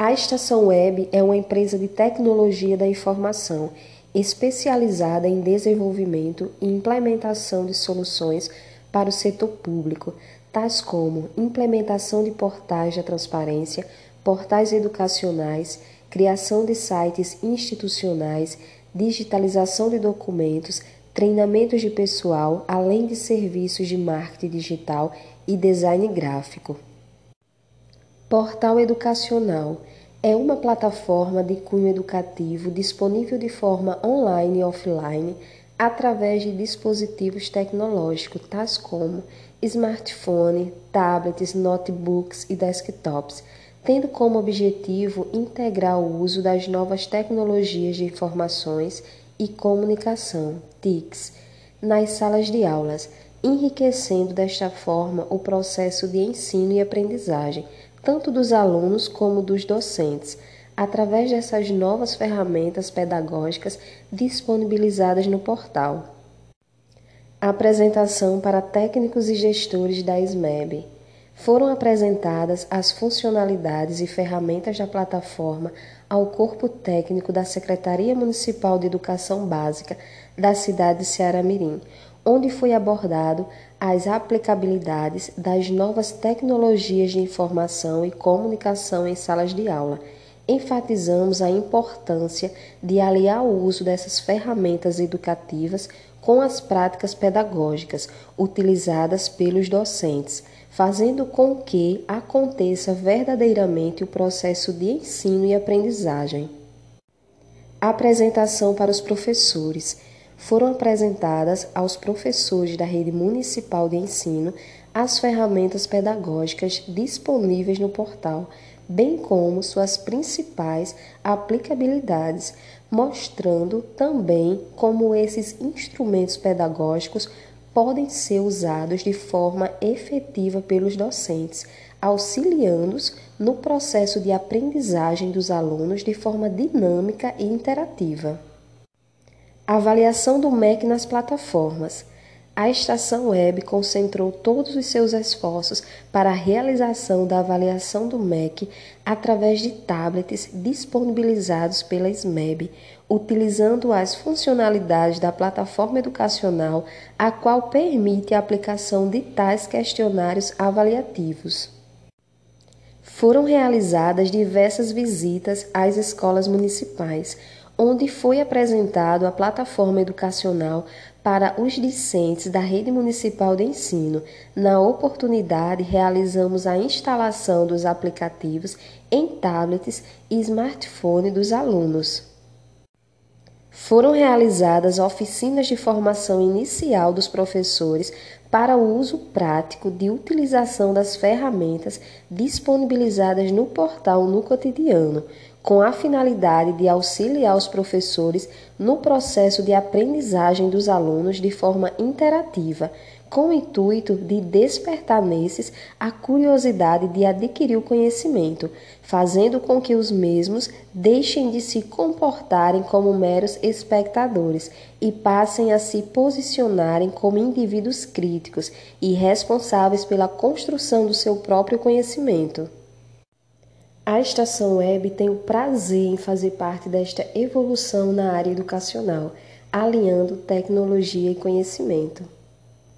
A Estação Web é uma empresa de tecnologia da informação especializada em desenvolvimento e implementação de soluções para o setor público, tais como implementação de portais da transparência, portais educacionais, criação de sites institucionais, digitalização de documentos, treinamentos de pessoal, além de serviços de marketing digital e design gráfico. Portal Educacional é uma plataforma de cunho educativo disponível de forma online e offline através de dispositivos tecnológicos tais como smartphone, tablets, notebooks e desktops, tendo como objetivo integrar o uso das novas tecnologias de informações e comunicação, TICs, nas salas de aulas, enriquecendo desta forma o processo de ensino e aprendizagem, tanto dos alunos como dos docentes, através dessas novas ferramentas pedagógicas disponibilizadas no portal. Apresentação para técnicos e gestores da SMEB. Foram apresentadas as funcionalidades e ferramentas da plataforma ao corpo técnico da Secretaria Municipal de Educação Básica da cidade de Ceará-Mirim, onde foi abordado as aplicabilidades das novas tecnologias de informação e comunicação em salas de aula. Enfatizamos a importância de aliar o uso dessas ferramentas educativas com as práticas pedagógicas utilizadas pelos docentes, fazendo com que aconteça verdadeiramente o processo de ensino e aprendizagem. Apresentação para os professores foram apresentadas aos professores da rede municipal de ensino as ferramentas pedagógicas disponíveis no portal, bem como suas principais aplicabilidades, mostrando também como esses instrumentos pedagógicos podem ser usados de forma efetiva pelos docentes, auxiliando-os no processo de aprendizagem dos alunos de forma dinâmica e interativa. Avaliação do MEC nas plataformas. A estação web concentrou todos os seus esforços para a realização da avaliação do MEC através de tablets disponibilizados pela SMEB, utilizando as funcionalidades da plataforma educacional, a qual permite a aplicação de tais questionários avaliativos. Foram realizadas diversas visitas às escolas municipais onde foi apresentado a plataforma educacional para os discentes da Rede Municipal de Ensino. Na oportunidade, realizamos a instalação dos aplicativos em tablets e smartphone dos alunos. Foram realizadas oficinas de formação inicial dos professores para o uso prático de utilização das ferramentas disponibilizadas no portal no cotidiano, com a finalidade de auxiliar os professores no processo de aprendizagem dos alunos de forma interativa, com o intuito de despertar nesses a curiosidade de adquirir o conhecimento, fazendo com que os mesmos deixem de se comportarem como meros espectadores e passem a se posicionarem como indivíduos críticos e responsáveis pela construção do seu próprio conhecimento. A Estação Web tem o prazer em fazer parte desta evolução na área educacional, alinhando tecnologia e conhecimento.